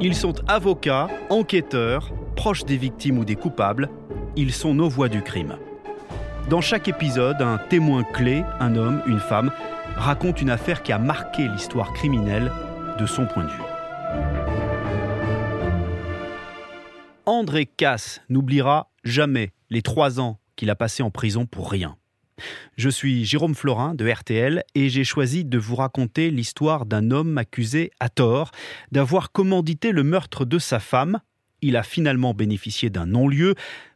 Ils sont avocats, enquêteurs, proches des victimes ou des coupables. Ils sont nos voix du crime. Dans chaque épisode, un témoin clé, un homme, une femme, raconte une affaire qui a marqué l'histoire criminelle de son point de vue. André Casse n'oubliera jamais les trois ans qu'il a passés en prison pour rien. Je suis Jérôme Florin de RTL et j'ai choisi de vous raconter l'histoire d'un homme accusé à tort d'avoir commandité le meurtre de sa femme. Il a finalement bénéficié d'un non-lieu,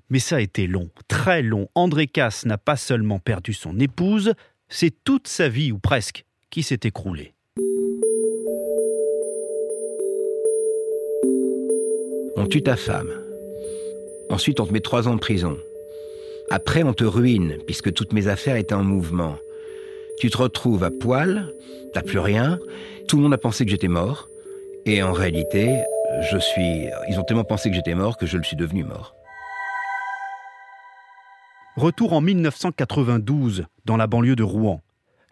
mais ça a été long, très long. André Casse n'a pas seulement perdu son épouse, c'est toute sa vie, ou presque, qui s'est écroulée. On tue ta femme. Ensuite, on te met trois ans de prison. Après, on te ruine, puisque toutes mes affaires étaient en mouvement. Tu te retrouves à poil, t'as plus rien, tout le monde a pensé que j'étais mort, et en réalité, je suis. Ils ont tellement pensé que j'étais mort que je le suis devenu mort. Retour en 1992, dans la banlieue de Rouen.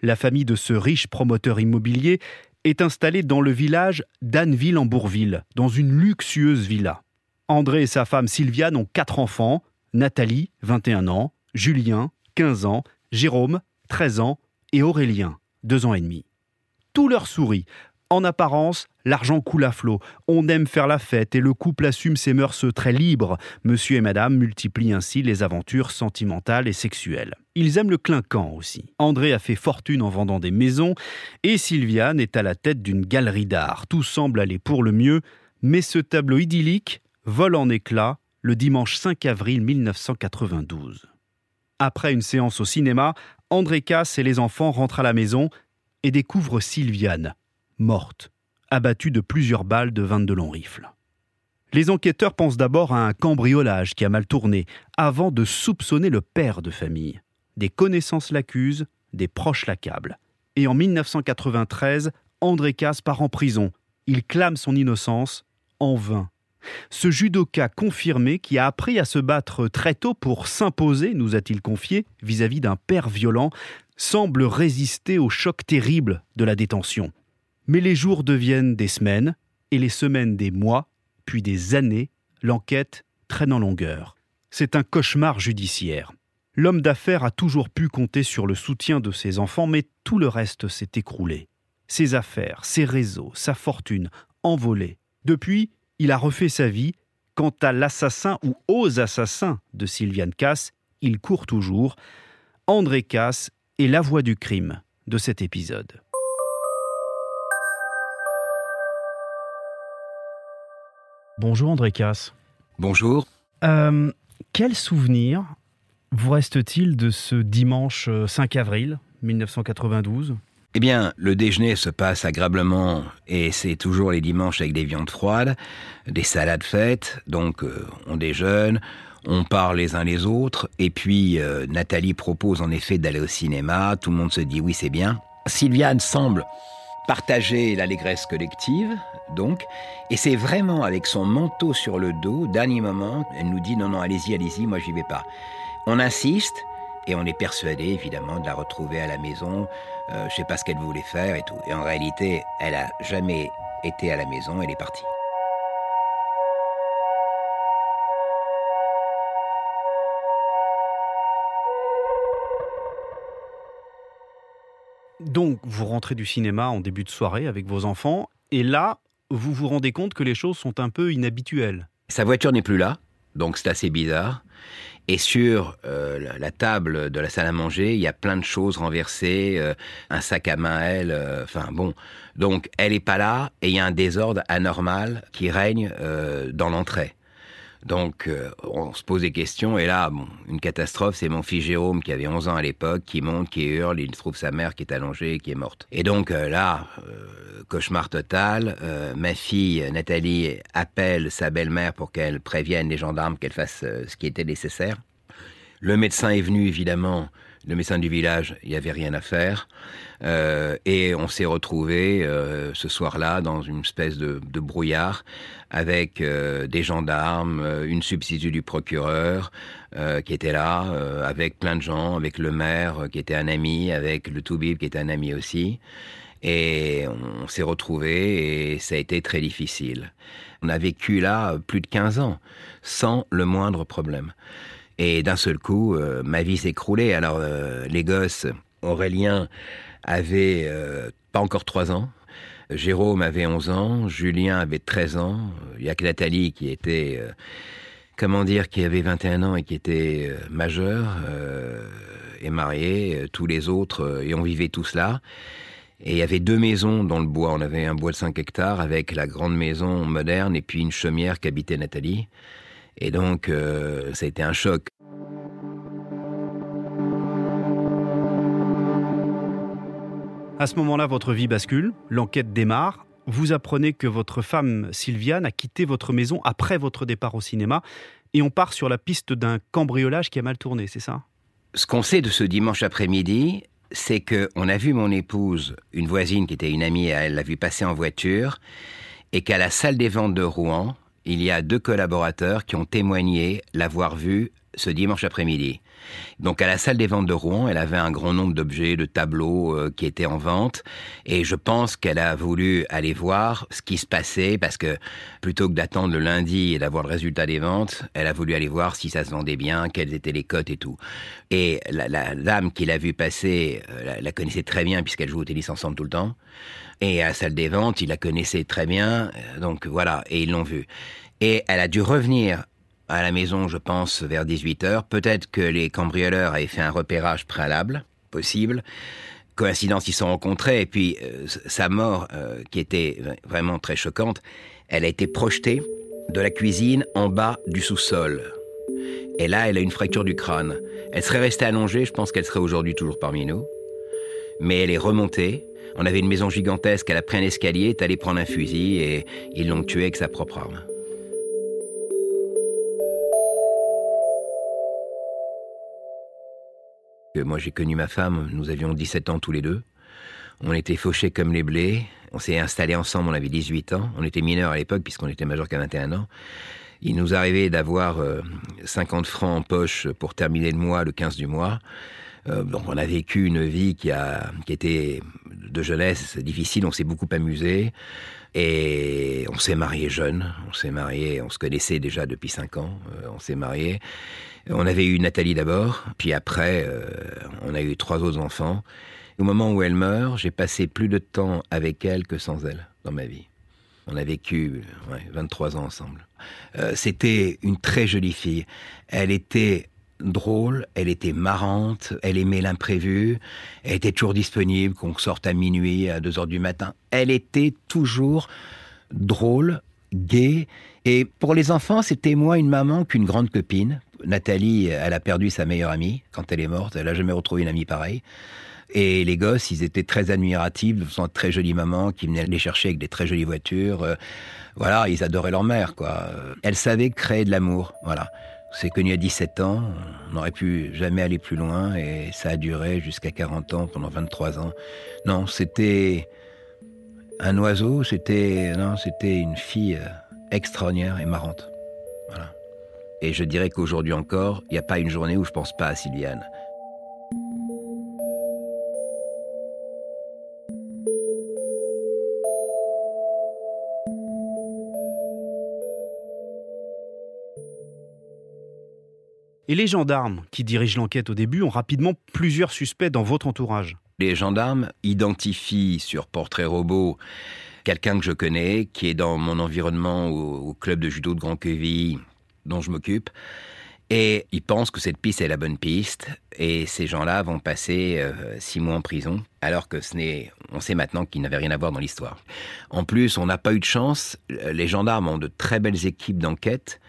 La famille de ce riche promoteur immobilier est installée dans le village d'Anneville-en-Bourville, dans une luxueuse villa. André et sa femme Sylviane ont quatre enfants, Nathalie, 21 ans, Julien, 15 ans, Jérôme, 13 ans, et Aurélien, 2 ans et demi. Tout leur sourit. En apparence, l'argent coule à flot. On aime faire la fête et le couple assume ses mœurs très libres. Monsieur et madame multiplient ainsi les aventures sentimentales et sexuelles. Ils aiment le clinquant aussi. André a fait fortune en vendant des maisons et Sylviane est à la tête d'une galerie d'art. Tout semble aller pour le mieux, mais ce tableau idyllique vole en éclats le dimanche 5 avril 1992. Après une séance au cinéma, André Casse et les enfants rentrent à la maison et découvrent Sylviane, morte, abattue de plusieurs balles de 22 longs rifles. Les enquêteurs pensent d'abord à un cambriolage qui a mal tourné, avant de soupçonner le père de famille. Des connaissances l'accusent, des proches l'accablent. Et en 1993, André Casse part en prison. Il clame son innocence, en vain. Ce judoka confirmé, qui a appris à se battre très tôt pour s'imposer, nous a-t-il confié, vis-à-vis d'un père violent, semble résister au choc terrible de la détention. Mais les jours deviennent des semaines, et les semaines des mois, puis des années, l'enquête traîne en longueur. C'est un cauchemar judiciaire. L'homme d'affaires a toujours pu compter sur le soutien de ses enfants, mais tout le reste s'est écroulé. Ses affaires, ses réseaux, sa fortune, envolés. Depuis, il a refait sa vie. Quant à l'assassin ou aux assassins de Sylviane Cass, il court toujours. André Cass est la voix du crime de cet épisode. Bonjour André Cass. Bonjour. Euh, quel souvenir vous reste-t-il de ce dimanche 5 euh, avril 1992 eh bien, le déjeuner se passe agréablement et c'est toujours les dimanches avec des viandes froides, des salades faites, donc euh, on déjeune, on parle les uns les autres, et puis euh, Nathalie propose en effet d'aller au cinéma, tout le monde se dit oui c'est bien. Sylviane semble partager l'allégresse collective, donc, et c'est vraiment avec son manteau sur le dos, dernier moment, elle nous dit non non allez-y, allez-y, moi j'y vais pas. On insiste, et on est persuadé, évidemment, de la retrouver à la maison. Euh, je sais pas ce qu'elle voulait faire et tout. Et en réalité, elle a jamais été à la maison, elle est partie. Donc, vous rentrez du cinéma en début de soirée avec vos enfants, et là, vous vous rendez compte que les choses sont un peu inhabituelles. Sa voiture n'est plus là, donc c'est assez bizarre. Et sur euh, la table de la salle à manger, il y a plein de choses renversées, euh, un sac à main elle, euh, enfin bon. Donc elle est pas là et il y a un désordre anormal qui règne dans l'entrée. Donc, euh, on se pose des questions, et là, une catastrophe, c'est mon fils Jérôme, qui avait 11 ans à l'époque, qui monte, qui hurle, il trouve sa mère qui est allongée qui est morte. Et donc, euh, là, euh, cauchemar total, ma fille Nathalie appelle sa belle-mère pour qu'elle prévienne les gendarmes qu'elle fasse ce qui était nécessaire. Le médecin est venu, évidemment, le médecin du village, il n'y avait rien à faire. Euh, et on s'est retrouvé euh, ce soir-là dans une espèce de, brouillard avec euh, des gendarmes, une substitut du procureur qui était là, avec plein de gens, avec le maire qui était un ami, avec le Toubib qui était un ami aussi. Et on s'est retrouvés et ça a été très difficile. On a vécu là plus de 15 ans sans le moindre problème. Et d'un seul coup, euh, ma vie s'est écroulée. Alors, euh, les gosses, Aurélien avait euh, pas encore 3 ans. Jérôme avait 11 ans, Julien avait 13 ans, il y a que Nathalie qui était, comment dire, qui avait 21 ans et qui était majeure et mariée, tous les autres, et on vivait tout cela. Et il y avait deux maisons dans le bois. On avait un bois de 5 hectares avec la grande maison moderne et puis une chaumière qu'habitait Nathalie. Et donc, euh, ça a été un choc. À ce moment-là, votre vie bascule, l'enquête démarre. Vous apprenez que votre femme Sylviane a quitté votre maison après votre départ au cinéma et on part sur la piste d'un cambriolage qui a mal tourné, c'est ça? Ce qu'on sait de ce dimanche après-midi, c'est qu'on a vu mon épouse, une voisine qui était une amie, elle l'a vu passer en voiture, et qu'à la salle des ventes de Rouen, il y a deux collaborateurs qui ont témoigné l'avoir vue ce dimanche après-midi. Donc à la salle des ventes de Rouen, elle avait un grand nombre d'objets, de tableaux euh, qui étaient en vente, et je pense qu'elle a voulu aller voir ce qui se passait parce que plutôt que d'attendre le lundi et d'avoir le résultat des ventes, elle a voulu aller voir si ça se vendait bien, quelles étaient les cotes et tout. Et la, dame qui l'a vu passer euh, la, connaissait très bien puisqu'elle joue au tennis ensemble tout le temps. Et à la salle des ventes, il la connaissait très bien, euh, donc voilà, et ils l'ont vu. Et elle a dû revenir à la maison, je pense, vers 18 heures. Peut-être que les cambrioleurs avaient fait un repérage préalable, possible. Coïncidence, ils se sont rencontrés. Et puis, euh, sa mort, euh, qui était vraiment très choquante, elle a été projetée de la cuisine en bas du sous-sol. Et là, elle a une fracture du crâne. Elle serait restée allongée, je pense qu'elle serait aujourd'hui toujours parmi nous. Mais elle est remontée. On avait une maison gigantesque, elle a pris un escalier, est allée prendre un fusil et ils l'ont tuée avec sa propre arme. Moi, j'ai connu ma femme, nous avions 17 ans tous les deux. On était fauchés comme les blés. On s'est installés ensemble, on avait 18 ans. On était mineurs à l'époque, puisqu'on était majeurs qu'à 21 ans. Il nous arrivait d'avoir 50 euh, francs en poche pour terminer le mois, le 15 du mois. Euh, donc on a vécu une vie qui, a, qui était de jeunesse difficile, on s'est beaucoup amusé. Et on s'est marié jeune, on s'est marié, on se connaissait déjà depuis 5 ans, euh, on s'est marié. On avait eu Nathalie d'abord, puis après, euh, on a eu trois autres enfants. Au moment où elle meurt, j'ai passé plus de temps avec elle que sans elle dans ma vie. On a vécu 23 ans ensemble. C'était une très jolie fille. Elle était drôle, elle était marrante, elle aimait l'imprévu, elle était toujours disponible, qu'on sorte à minuit, à 2 heures du matin. Elle était toujours drôle, gaie. Et pour les enfants, c'était moins une maman qu'une grande copine. Nathalie, elle a perdu sa meilleure amie quand elle est morte. Elle n'a jamais retrouvé une amie pareille. Et les gosses, ils étaient très admiratifs, de sont très jolies mamans qui venaient les chercher avec des très jolies voitures. Euh, voilà, ils adoraient leur mère, quoi. Elle savait créer de l'amour, voilà. C'est connu à 17 ans, on n'aurait pu jamais aller plus loin et ça a duré jusqu'à 40 ans, pendant 23 ans. Non, c'était un oiseau, c'était non, c'était une fille euh, extraordinaire et marrante. Et je dirais qu'aujourd'hui encore, il n'y a pas une journée où je pense pas à Sylviane. Et les gendarmes qui dirigent l'enquête au début ont rapidement plusieurs suspects dans votre entourage. Les gendarmes identifient sur portrait robot quelqu'un que je connais, qui est dans mon environnement au, club de judo de Grand Queville, dont je m'occupe. Et ils pensent que cette piste est la bonne piste, et ces gens-là vont passer euh, six mois en prison, alors que ce n'est, on sait maintenant qu'ils n'avaient rien à voir dans l'histoire. En plus, on n'a pas eu de chance. Les gendarmes ont de très belles équipes d'enquête,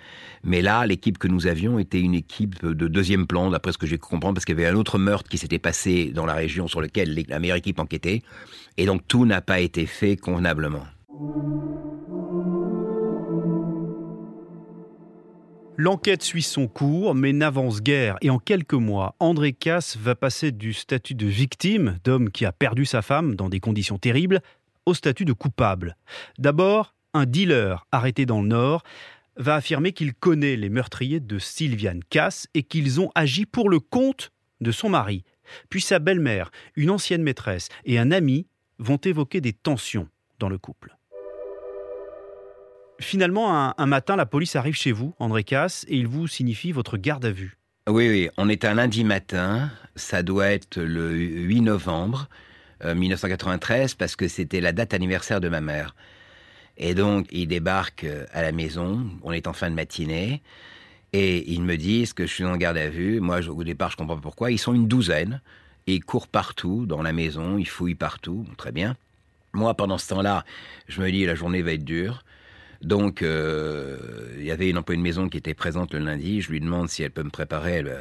mais là, l'équipe que nous avions était une équipe de deuxième plan, d'après ce que j'ai compris, parce qu'il y avait un autre meurtre qui s'était passé dans la région sur lequel la meilleure équipe enquêtait, et donc tout n'a pas été fait convenablement. L'enquête suit son cours, mais n'avance guère. Et en quelques mois, André Casse va passer du statut de victime, d'homme qui a perdu sa femme dans des conditions terribles, au statut de coupable. D'abord, un dealer arrêté dans le Nord va affirmer qu'il connaît les meurtriers de Sylviane Casse et qu'ils ont agi pour le compte de son mari. Puis sa belle-mère, une ancienne maîtresse et un ami vont évoquer des tensions dans le couple. Finalement, un, matin, la police arrive chez vous, André Casse, et il vous signifie votre garde à vue. Oui, oui, on est un lundi matin, ça doit être le 8 novembre 1993, euh, parce que c'était la date anniversaire de ma mère. Et donc, ils débarquent euh, à la maison, on est en fin de matinée, et ils me disent que je suis en garde à vue. Moi, au départ, je comprends pas pourquoi. Ils sont une douzaine, ils courent partout dans la maison, ils fouillent partout, très bien. Moi, pendant ce temps-là, je me dis, la journée va être dure. Donc, euh, il y avait une employée de maison qui était présente le lundi. Je lui demande si elle peut me préparer euh,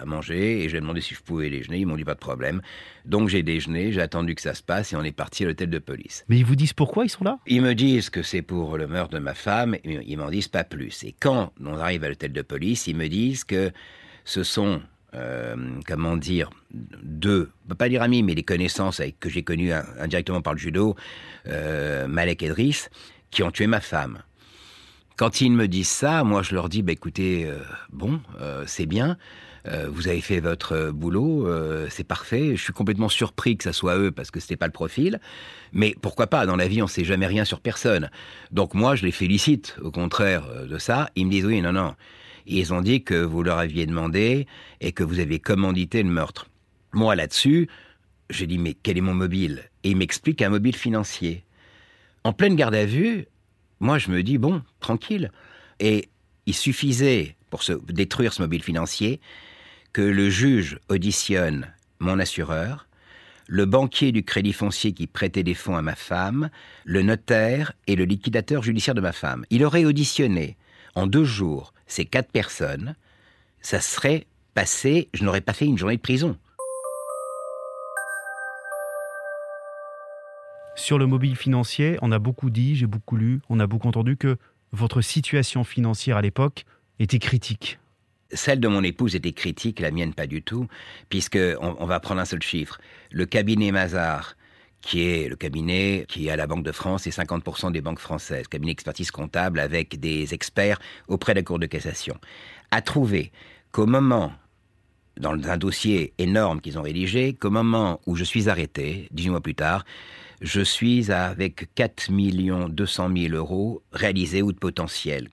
à manger et je lui ai demandé si je pouvais déjeuner. Ils m'ont dit pas de problème. Donc, j'ai déjeuné, j'ai attendu que ça se passe et on est parti à l'hôtel de police. Mais ils vous disent pourquoi ils sont là? Ils me disent que c'est pour le meurtre de ma femme. Ils m'en disent pas plus. Et quand on arrive à l'hôtel de police, ils me disent que ce sont euh, comment dire, deux, on peut pas dire amis, mais des connaissances avec, que j'ai connues indirectement par le judo, Malek Edris, qui ont tué ma femme. Quand ils me disent ça, moi je leur dis, bah, écoutez, euh, bon, euh, c'est bien, euh, vous avez fait votre boulot, c'est parfait. Je suis complètement surpris que ça soit eux parce que c'était pas le profil, mais pourquoi pas Dans la vie, on sait jamais rien sur personne. Donc moi, je les félicite. Au contraire de ça, ils me disent oui, non, non. Ils ont dit que vous leur aviez demandé et que vous avez commandité le meurtre. Moi là-dessus, j'ai dit mais quel est mon mobile? Et ils m'expliquent un mobile financier. En pleine garde à vue, moi je me dis, bon, tranquille. Et il suffisait, pour se détruire ce mobile financier, que le juge auditionne mon assureur, le banquier du crédit foncier qui prêtait des fonds à ma femme, le notaire et le liquidateur judiciaire de ma femme. Il aurait auditionné en deux jours ces quatre personnes, ça serait passé, je n'aurais pas fait une journée de prison. Sur le mobile financier, on a beaucoup dit, j'ai beaucoup lu, on a beaucoup entendu que votre situation financière à l'époque était critique. Celle de mon épouse était critique, la mienne pas du tout, puisque on, va prendre un seul chiffre. Le cabinet Mazar, qui est le cabinet qui est à la Banque de France et 50% des banques françaises, cabinet expertise comptable avec des experts auprès de la Cour de cassation, a trouvé qu'au moment, dans un dossier énorme qu'ils ont rédigé, qu'au moment où je suis arrêté, 18 mois plus tard, je suis avec 4 200 000 euros réalisés ou de potentiel.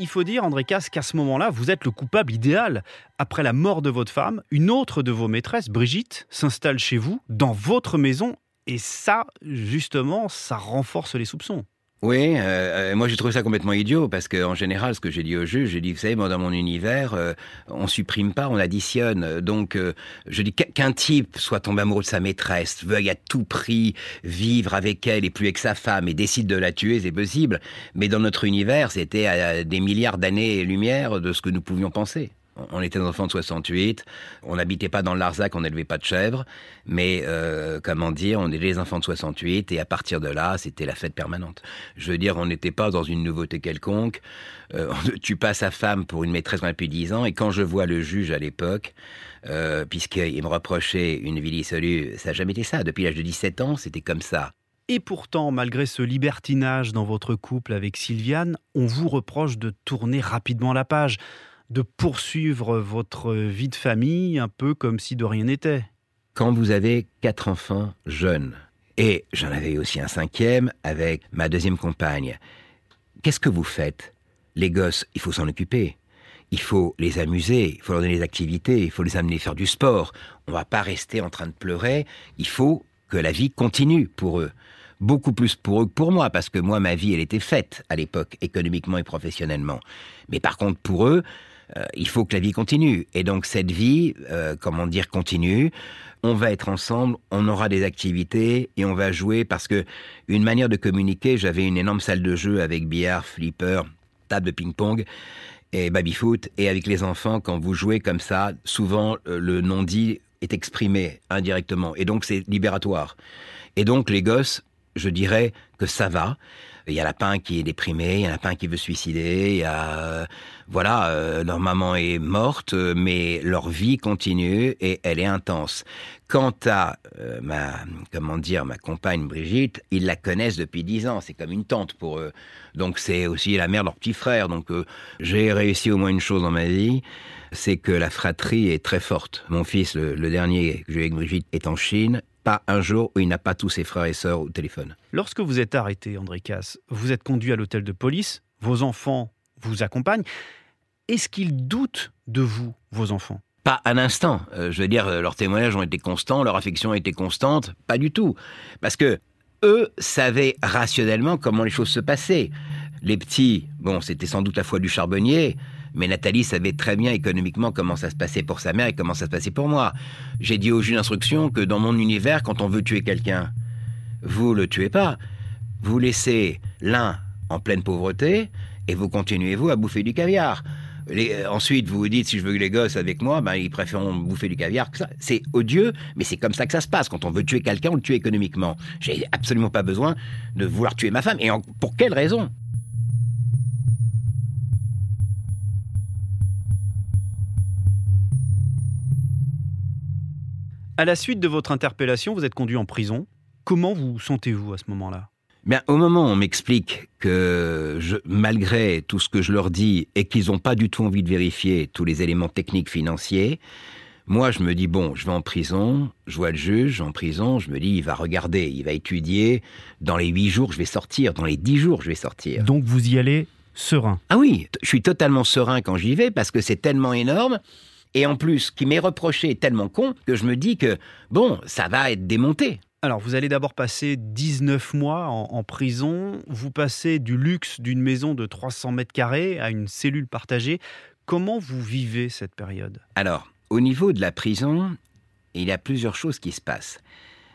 Il faut dire, André Casse, qu'à ce moment-là, vous êtes le coupable idéal. Après la mort de votre femme, une autre de vos maîtresses, Brigitte, s'installe chez vous, dans votre maison, et ça, justement, ça renforce les soupçons. Oui, euh, euh, moi j'ai trouvé ça complètement idiot parce qu'en général, ce que j'ai dit au juge, j'ai dit, vous savez, moi dans mon univers, euh, on supprime pas, on additionne. Donc, je dis qu'un type soit tombé amoureux de sa maîtresse, veuille à tout prix vivre avec elle et plus avec sa femme et décide de la tuer, c'est possible. Mais dans notre univers, c'était à des milliards d'années-lumière de ce que nous pouvions penser. On était des enfants de 68, on n'habitait pas dans le Larzac, on n'élevait pas de chèvres, mais euh, comment dire, on était des enfants de 68 et à partir de là, c'était la fête permanente. Je veux dire, on n'était pas dans une nouveauté quelconque. Euh, tu passes sa femme pour une maîtresse depuis 10 ans et quand je vois le juge à l'époque, euh, puisqu'il me reprochait une vie dissolue, ça n'a jamais été ça. Depuis l'âge de 17 ans, c'était comme ça. Et pourtant, malgré ce libertinage dans votre couple avec Sylviane, on vous reproche de tourner rapidement la page de poursuivre votre vie de famille un peu comme si de rien n'était. Quand vous avez quatre enfants jeunes, et j'en avais aussi un cinquième avec ma deuxième compagne, qu'est-ce que vous faites? Les gosses, il faut s'en occuper. Il faut les amuser, il faut leur donner des activités, il faut les amener faire du sport. On ne va pas rester en train de pleurer. Il faut que la vie continue pour eux beaucoup plus pour eux que pour moi, parce que moi, ma vie, elle était faite à l'époque, économiquement et professionnellement. Mais par contre, pour eux, euh, il faut que la vie continue. Et donc cette vie, euh, comment dire, continue. On va être ensemble, on aura des activités et on va jouer parce que une manière de communiquer, j'avais une énorme salle de jeu avec billard, flipper, table de ping-pong et baby-foot. Et avec les enfants, quand vous jouez comme ça, souvent euh, le non-dit est exprimé indirectement. Et donc c'est libératoire. Et donc les gosses, je dirais que ça va. Il y a Lapin qui est déprimé, il y a Lapin qui veut suicider, il y a euh, voilà, euh, leur maman est morte, mais leur vie continue et elle est intense. Quant à euh, ma comment dire ma compagne Brigitte, ils la connaissent depuis dix ans, c'est comme une tante pour eux. Donc c'est aussi la mère de leur petit frère. Donc j'ai réussi au moins une chose dans ma vie, c'est que la fratrie est très forte. Mon fils, le, le dernier que j'ai avec Brigitte, est en Chine pas un jour où il n'a pas tous ses frères et sœurs au téléphone. Lorsque vous êtes arrêté, André Casse, vous êtes conduit à l'hôtel de police, vos enfants vous accompagnent. Est-ce qu'ils doutent de vous, vos enfants? Pas un instant. Euh, je veux dire, leurs témoignages ont été constants, leur affection a été constante. Pas du tout. Parce que eux savaient rationnellement comment les choses se passaient. Les petits, bon, c'était sans doute la foi du charbonnier, mais Nathalie savait très bien économiquement comment ça se passait pour sa mère et comment ça se passait pour moi. J'ai dit au juge d'instruction que dans mon univers, quand on veut tuer quelqu'un, vous le tuez pas. Vous laissez l'un en pleine pauvreté et vous continuez, vous, à bouffer du caviar. Euh, ensuite, vous vous dites, si je veux que les gosses avec moi, ben, ils préfèrent bouffer du caviar que ça. C'est odieux, mais c'est comme ça que ça se passe. Quand on veut tuer quelqu'un, on le tue économiquement. J'ai absolument pas besoin de vouloir tuer ma femme. Et pour quelle raison? À la suite de votre interpellation, vous êtes conduit en prison. Comment vous sentez-vous à ce moment-là? Bien, au moment où on m'explique que je, malgré tout ce que je leur dis et qu'ils n'ont pas du tout envie de vérifier tous les éléments techniques financiers, moi je me dis bon, je vais en prison, je vois le juge en prison, je me dis il va regarder, il va étudier, dans les huit jours je vais sortir, dans les dix jours je vais sortir. Donc vous y allez serein Ah oui, je suis totalement serein quand j'y vais parce que c'est tellement énorme et en plus, qui m'est reproché tellement con que je me dis que, bon, ça va être démonté. Alors, vous allez d'abord passer 19 mois en, prison. Vous passez du luxe d'une maison de 300 mètres carrés à une cellule partagée. Comment vous vivez cette période? Alors, au niveau de la prison, il y a plusieurs choses qui se passent.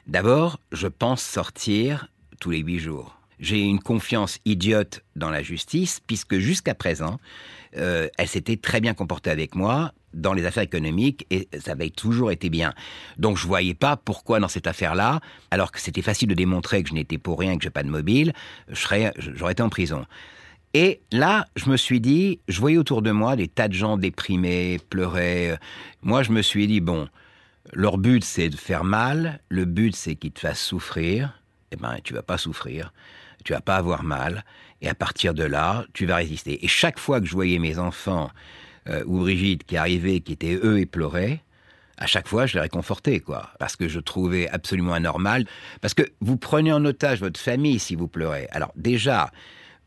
D'abord, je pense sortir tous les huit jours. J'ai une confiance idiote dans la justice, puisque jusqu'à présent, euh, elle s'était très bien comportée avec moi dans les affaires économiques et ça avait toujours été bien. Donc je voyais pas pourquoi dans cette affaire-là, alors que c'était facile de démontrer que je n'étais pour rien, que j'ai pas de mobile, j'aurais été en prison. Et là, je me suis dit, je voyais autour de moi des tas de gens déprimés, pleuraient. Moi, je me suis dit, bon, leur but c'est de faire mal, le but c'est qu'ils te fassent souffrir. Eh ben, tu vas pas souffrir, tu vas pas avoir mal, et à partir de là, tu vas résister. Et chaque fois que je voyais mes enfants euh, ou Brigitte qui arrivait, qui étaient eux et pleuraient, à chaque fois, je les réconfortais, quoi. Parce que je trouvais absolument anormal. Parce que vous prenez en otage votre famille si vous pleurez. Alors, déjà,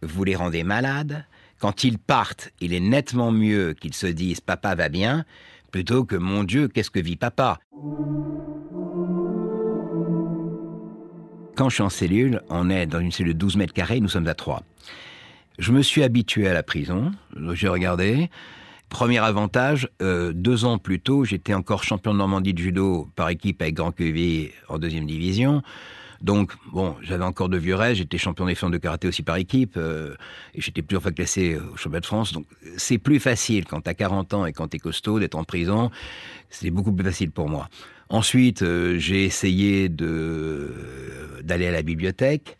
vous les rendez malades. Quand ils partent, il est nettement mieux qu'ils se disent papa va bien, plutôt que mon Dieu, qu'est-ce que vit papa? Quand je suis en cellule, on est dans une cellule de 12 mètres carrés, nous sommes à 3. Je me suis habitué à la prison, j'ai regardé, Premier avantage, euh, deux ans plus tôt, j'étais encore champion de Normandie de judo par équipe avec Grand Quevilly en deuxième division. Donc, bon, j'avais encore de vieux rêves, j'étais champion des de karaté aussi par équipe, euh, et j'étais plusieurs fois classé au championnat de France. Donc, c'est plus facile quand t'as 40 ans et quand t'es costaud d'être en prison. C'était beaucoup plus facile pour moi. Ensuite, euh, j'ai essayé d'aller à la bibliothèque.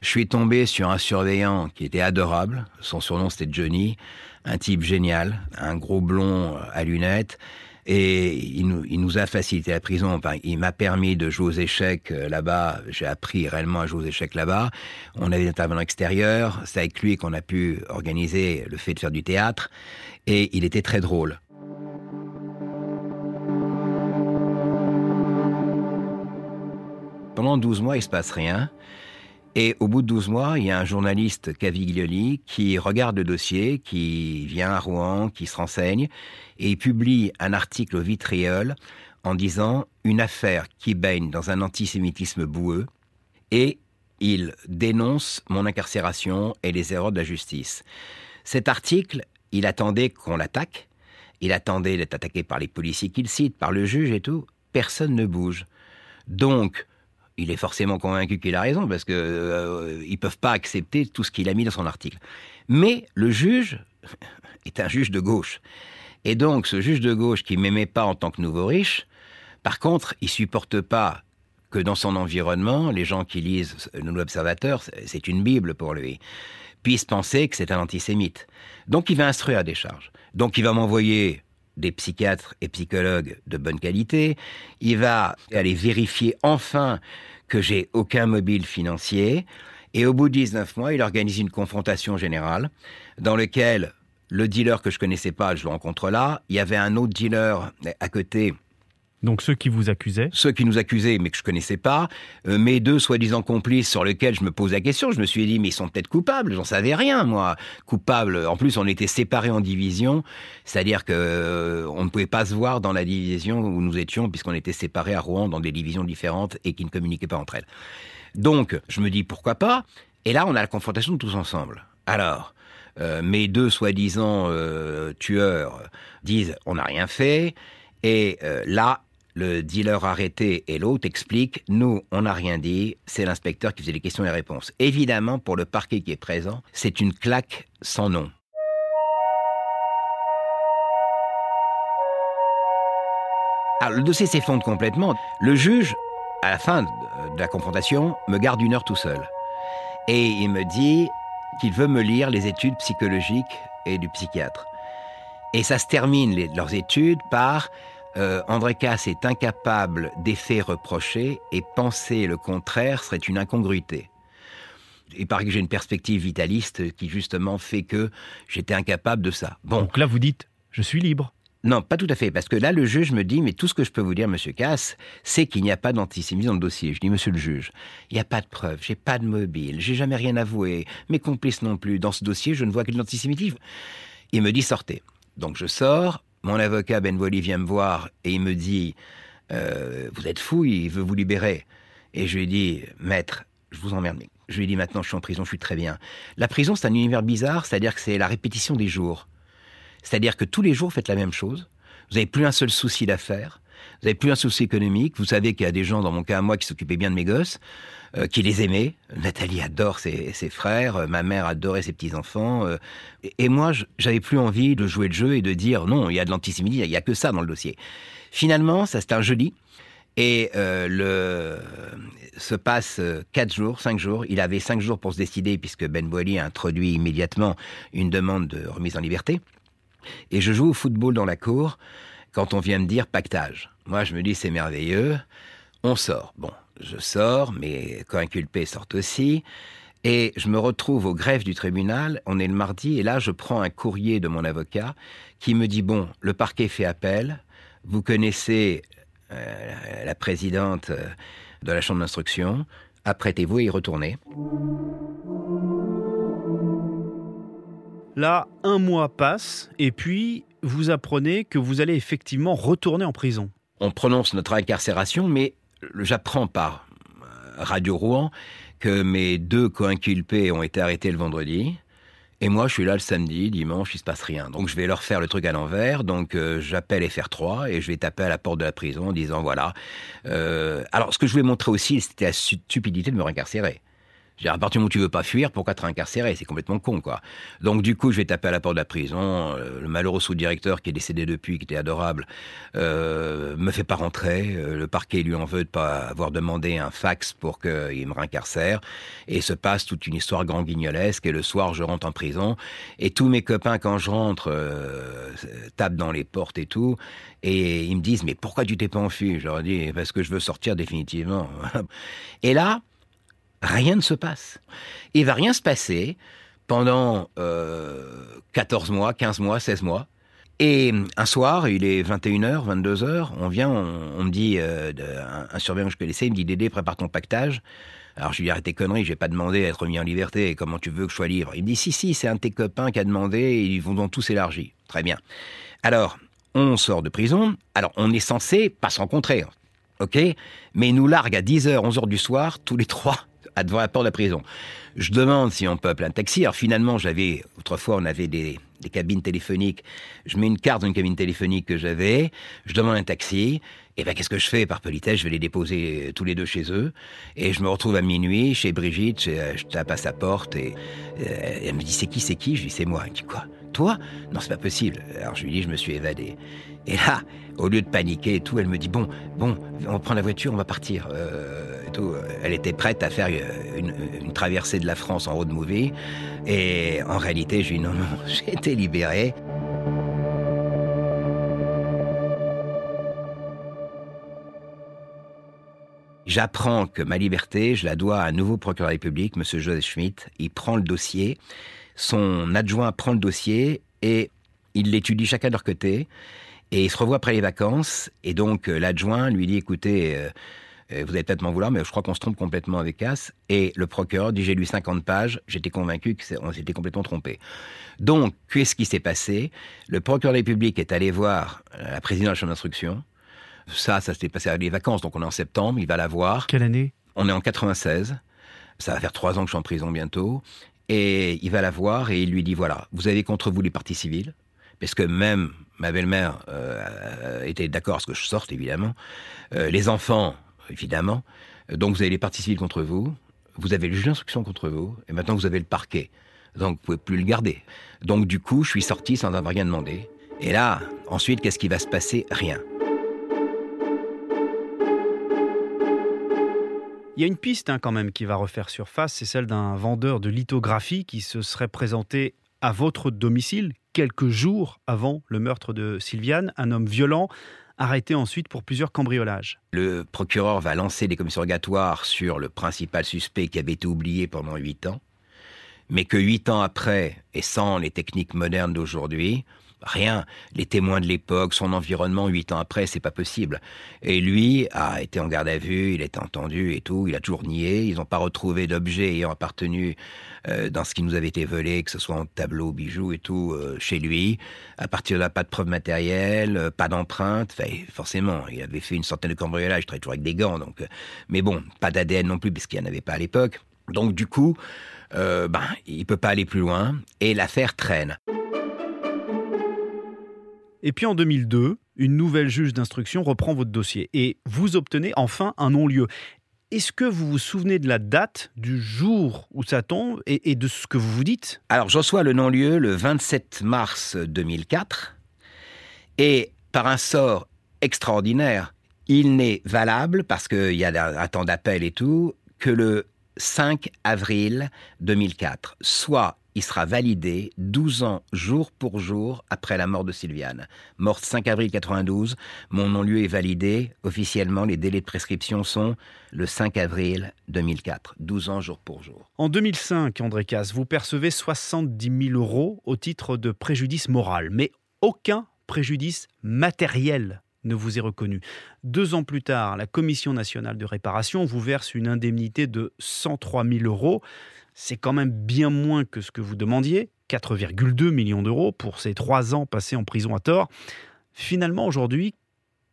Je suis tombé sur un surveillant qui était adorable. Son surnom, c'était Johnny un type génial, un gros blond à lunettes. Et il nous, a facilité la prison. il m'a permis de jouer aux échecs euh, là-bas. J'ai appris réellement à jouer aux échecs là-bas. On avait des intervenants extérieurs. C'est avec lui qu'on a pu organiser le fait de faire du théâtre. Et il était très drôle. Pendant 12 mois, il se passe rien. Et au bout de 12 mois, il y a un journaliste, Caviglioli, qui regarde le dossier, qui vient à Rouen, qui se renseigne, et il publie un article au vitriol en disant une affaire qui baigne dans un antisémitisme boueux, et il dénonce mon incarcération et les erreurs de la justice. Cet article, il attendait qu'on l'attaque, il attendait d'être attaqué par les policiers qu'il cite, par le juge et tout. Personne ne bouge. Donc, il est forcément convaincu qu'il a raison parce que euh, ils peuvent pas accepter tout ce qu'il a mis dans son article. Mais le juge est un juge de gauche. Et donc, ce juge de gauche qui m'aimait pas en tant que nouveau riche, par contre, il supporte pas que dans son environnement, les gens qui lisent Nouvel Observateur, c'est une Bible pour lui, puissent penser que c'est un antisémite. Donc, il va instruire à des charges. Donc, il va m'envoyer des psychiatres et psychologues de bonne qualité. Il va aller vérifier enfin que j'ai aucun mobile financier. Et au bout de 19 mois, il organise une confrontation générale dans laquelle le dealer que je connaissais pas, je le rencontre là. Il y avait un autre dealer à côté Donc ceux qui vous accusaient Ceux qui nous accusaient, mais que je connaissais pas. Euh, mes deux soi-disant complices sur lesquels je me pose la question. Je me suis dit, mais ils sont peut-être coupables. J'en savais rien, moi. Coupables. En plus, on était séparés en divisions. C'est-à-dire que euh, on ne pouvait pas se voir dans la division où nous étions, puisqu'on était séparés à Rouen dans des divisions différentes et qui ne communiquaient pas entre elles. Donc, je me dis, pourquoi pas Et là, on a la confrontation tous ensemble. Alors, euh, mes deux soi-disant tueurs disent, on n'a rien fait. Et là, le dealer arrêté et l'autre expliquent Nous, on n'a rien dit, c'est l'inspecteur qui faisait les questions et les réponses. Évidemment, pour le parquet qui est présent, c'est une claque sans nom. Alors, le dossier s'effondre complètement. Le juge, à la fin de la confrontation, me garde une heure tout seul. Et il me dit qu'il veut me lire les études psychologiques et du psychiatre. Et ça se termine, leurs études, par euh, André Casse est incapable d'effets reprochés et penser le contraire serait une incongruité. Il paraît que j'ai une perspective vitaliste qui justement fait que j'étais incapable de ça. Bon. Donc là, vous dites, je suis libre. Non, pas tout à fait, parce que là, le juge me dit, mais tout ce que je peux vous dire, monsieur Casse, c'est qu'il n'y a pas d'antisémitisme dans le dossier. Je dis, monsieur le juge, il n'y a pas de preuves, j'ai pas de mobile, j'ai jamais rien avoué, mes complices non plus. Dans ce dossier, je ne vois que de l'antisémitisme. Il me dit, sortez. Donc je sors, mon avocat Ben Wally vient me voir et il me dit euh, Vous êtes fou, il veut vous libérer. Et je lui ai dit Maître, je vous emmerde. Je lui ai dit Maintenant, je suis en prison, je suis très bien. La prison, c'est un univers bizarre, c'est-à-dire que c'est la répétition des jours. C'est-à-dire que tous les jours, vous faites la même chose. Vous n'avez plus un seul souci d'affaires. Vous n'avez plus un souci économique. Vous savez qu'il y a des gens, dans mon cas moi, qui s'occupaient bien de mes gosses. Euh, qui les aimait. Nathalie adore ses, frères, euh, ma mère adorait ses petits-enfants. Euh, et, moi, j'avais plus envie de jouer le jeu et de dire non, il y a de l'antisémitisme, il n'y a que ça dans le dossier. Finalement, ça c'était un jeudi. Et le, se passe quatre jours, cinq jours. Il avait cinq jours pour se décider puisque Ben Boili a introduit immédiatement une demande de remise en liberté. Et je joue au football dans la cour quand on vient me dire pactage. Moi, je me dis c'est merveilleux. On sort. Bon, je sors, mes co-inculpés sortent aussi. Et je me retrouve au greffe du tribunal, on est le mardi, et là je prends un courrier de mon avocat qui me dit, bon, le parquet fait appel, vous connaissez euh, la présidente euh, de la chambre d'instruction, apprêtez-vous et y retournez. Là, un mois passe, et puis vous apprenez que vous allez effectivement retourner en prison. On prononce notre incarcération, mais j'apprends par euh, Radio Rouen que mes deux co-inculpés ont été arrêtés le vendredi. Et moi, je suis là le samedi, dimanche, il se passe rien. Donc, je vais leur faire le truc à l'envers. Donc, euh, j'appelle FR3 et je vais taper à la porte de la prison en disant voilà. Euh, alors, ce que je voulais montrer aussi, c'était la stupidité de me réincarcérer. Je à partir du moment où tu veux pas fuir, pourquoi te incarcéré C'est complètement con, quoi. Donc, du coup, je vais taper à la porte de la prison. Euh, le malheureux sous-directeur, qui est décédé depuis, qui était adorable, euh, me fait pas rentrer. Euh, le parquet lui en veut de pas avoir demandé un fax pour qu'il me réincarcère. Et se passe toute une histoire grand guignolesque. Et le soir, je rentre en prison. Et tous mes copains, quand je rentre, euh, tapent dans les portes et tout. Et ils me disent, mais pourquoi tu t'es pas enfui? Je leur dis, parce que je veux sortir définitivement. et là, rien ne se passe. Il va rien se passer pendant 14 euh, mois, 15 mois, 16 mois. Et un soir, il est 21h, 22h, on vient, on, me dit, euh, un, surveillant que je connaissais, il me dit Dédé, prépare ton pactage. Alors je lui arrête tes conneries, j'ai pas demandé à être mis en liberté, comment tu veux que je sois libre? Il me dit si, si, c'est un de tes copains qui a demandé, ils vont donc tous élargir. Très bien. Alors, on sort de prison, alors on est censé pas se rencontrer, ok? Mais il nous largue à 10h, 11h du soir, tous les trois, devant la porte de la prison. Je demande si on peut un taxi. Alors finalement, j'avais, autrefois, on avait des, cabines téléphoniques. Je mets une carte dans une cabine téléphonique que j'avais. Je demande un taxi. Et ben, qu'est-ce que je fais par politesse? Je vais les déposer tous les deux chez eux. Et je me retrouve à minuit chez Brigitte. Je, tape à sa porte et euh, elle me dit c'est qui, c'est qui? Je lui dis c'est moi. Elle me dit quoi? Toi? Non, c'est pas possible. Alors je lui dis je me suis évadé. Et là, au lieu de paniquer et tout, elle me dit bon, bon, on prend la voiture, on va partir. Euh, tout. Elle était prête à faire une, traversée de la France en road movie. Et en réalité, je lui dis non, non, j'ai été libéré. J'apprends que ma liberté, je la dois à un nouveau procureur de la République, M. Joseph Schmitt. Il prend le dossier, son adjoint prend le dossier et il l'étudie chacun de leur côté. Et il se revoit après les vacances, et donc euh, l'adjoint lui dit, écoutez, euh, euh, vous allez peut-être m'en vouloir, mais je crois qu'on se trompe complètement avec Cass. Et le procureur dit, j'ai lu 50 pages, j'étais convaincu qu'on s'était complètement trompé. Donc, qu'est-ce qui s'est passé? Le procureur de la République est allé voir la présidente de la chambre d'instruction. Ça, ça s'est passé avec les vacances, donc on est en septembre, il va la voir. Quelle année? On est en 96. Ça va faire trois ans que je suis en prison bientôt. Et il va la voir et il lui dit, voilà, vous avez contre vous les parties civiles, parce que même ma belle-mère euh, était d'accord à ce que je sorte, évidemment. Euh, les enfants, évidemment. Donc vous avez les parties civiles contre vous, vous avez le juge d'instruction contre vous, et maintenant vous avez le parquet. Donc vous pouvez plus le garder. Donc du coup, je suis sorti sans avoir rien demandé. Et là, ensuite, qu'est-ce qui va se passer? Rien. Il y a une piste hein, quand même qui va refaire surface, c'est celle d'un vendeur de lithographie qui se serait présenté à votre domicile quelques jours avant le meurtre de Sylviane, un homme violent, arrêté ensuite pour plusieurs cambriolages. Le procureur va lancer des commissions sur le principal suspect qui avait été oublié pendant huit ans, mais que huit ans après, et sans les techniques modernes d'aujourd'hui, Rien. Les témoins de l'époque, son environnement, huit ans après, c'est pas possible. Et lui a été en garde à vue, il a été entendu et tout, il a toujours nié. Ils n'ont pas retrouvé d'objets ayant appartenu euh, dans ce qui nous avait été volé, que ce soit en tableau, bijoux et tout, euh, chez lui. À partir de là, pas de preuves matérielles, euh, pas d'empreintes. Forcément, il avait fait une centaine de cambriolages, travaillait toujours avec des gants, donc. mais bon, pas d'ADN non plus, parce qu'il n'y en avait pas à l'époque. Donc du coup, ben, il peut pas aller plus loin et l'affaire traîne. Et puis en 2002, une nouvelle juge d'instruction reprend votre dossier et vous obtenez enfin un non-lieu. Est-ce que vous vous souvenez de la date, du jour où ça tombe et, de ce que vous vous dites? Alors, je reçois le non-lieu le 27 mars 2004 et par un sort extraordinaire, il n'est valable, parce qu'il y a un temps d'appel et tout, que le 5 avril 2004, soit il sera validé 12 ans jour pour jour après la mort de Sylviane. Morte 5 avril 92, mon non-lieu est validé. Officiellement, les délais de prescription sont le 5 avril 2004, 12 ans jour pour jour. En 2005, André Casse, vous percevez 70 000 euros au titre de préjudice moral, mais aucun préjudice matériel ne vous est reconnu. Deux ans plus tard, la Commission nationale de réparation vous verse une indemnité de 103 000 euros c'est quand même bien moins que ce que vous demandiez, 4,2 millions d'euros pour ces trois ans passés en prison à tort. Finalement, aujourd'hui,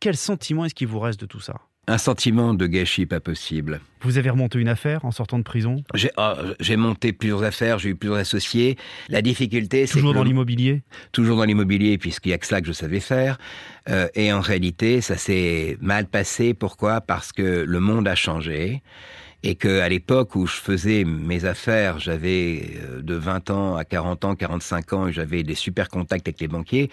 quel sentiment est-ce qu'il vous reste de tout ça? Un sentiment de gâchis pas possible. Vous avez remonté une affaire en sortant de prison? Ah, J'ai monté plusieurs affaires, j'ai eu plusieurs associés. La difficulté, c'est Toujours dans l'immobilier? Toujours dans l'immobilier, puisqu'il n'y a que ça que je savais faire. Euh, et en réalité, ça s'est mal passé. Pourquoi? Parce que le monde a changé et que à l'époque où je faisais mes affaires, j'avais euh, de 20 ans à 40 ans, 45 ans, et j'avais des super contacts avec les banquiers.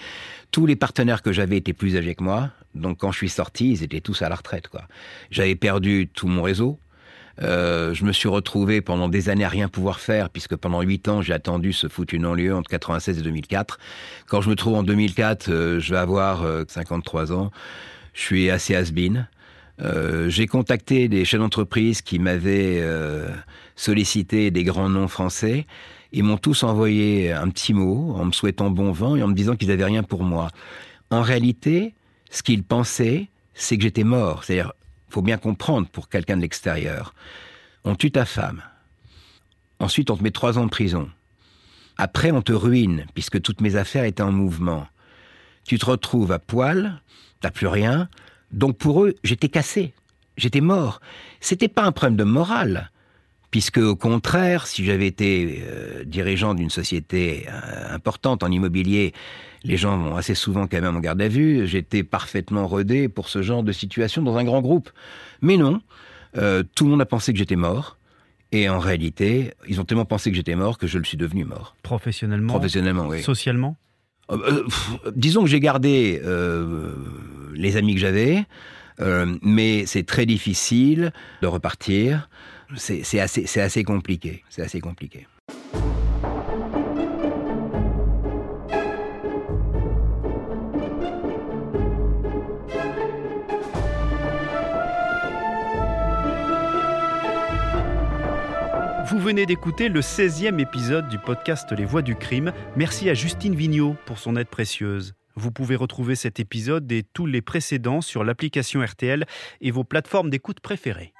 Tous les partenaires que j'avais étaient plus âgés que moi, donc quand je suis sorti, ils étaient tous à la retraite. quoi. J'avais perdu tout mon réseau. Euh, je me suis retrouvé pendant des années à rien pouvoir faire, puisque pendant huit ans, j'ai attendu ce foutu non-lieu entre 96 et 2004. Quand je me trouve en 2004, euh, je vais avoir 53 ans. Je suis assez has-been. Euh, j'ai contacté des chefs d'entreprise qui m'avaient euh, sollicité des grands noms français. Ils m'ont tous envoyé un petit mot en me souhaitant bon vent et en me disant qu'ils n'avaient rien pour moi. En réalité, ce qu'ils pensaient, c'est que j'étais mort. C'est-à-dire, faut bien comprendre pour quelqu'un de l'extérieur. On tue ta femme. Ensuite, on te met trois ans de prison. Après, on te ruine, puisque toutes mes affaires étaient en mouvement. Tu te retrouves à poil, t'as plus rien, donc pour eux, j'étais cassé, j'étais mort. C'était pas un problème de morale, puisque au contraire, si j'avais été euh, dirigeant d'une société euh, importante en immobilier, les gens vont assez souvent quand même en garde à vue, j'étais parfaitement rodé pour ce genre de situation dans un grand groupe. Mais non, euh, tout le monde a pensé que j'étais mort. Et en réalité, ils ont tellement pensé que j'étais mort que je le suis devenu mort. Professionnellement? Professionnellement, oui. Socialement? Disons que j'ai gardé les amis que j'avais, euh, mais c'est très difficile de repartir. C'est assez, compliqué. C'est assez compliqué. Vous venez d'écouter le 16e épisode du podcast Les Voix du crime. Merci à Justine Vignot pour son aide précieuse. Vous pouvez retrouver cet épisode et tous les précédents sur l'application RTL et vos plateformes d'écoute préférées.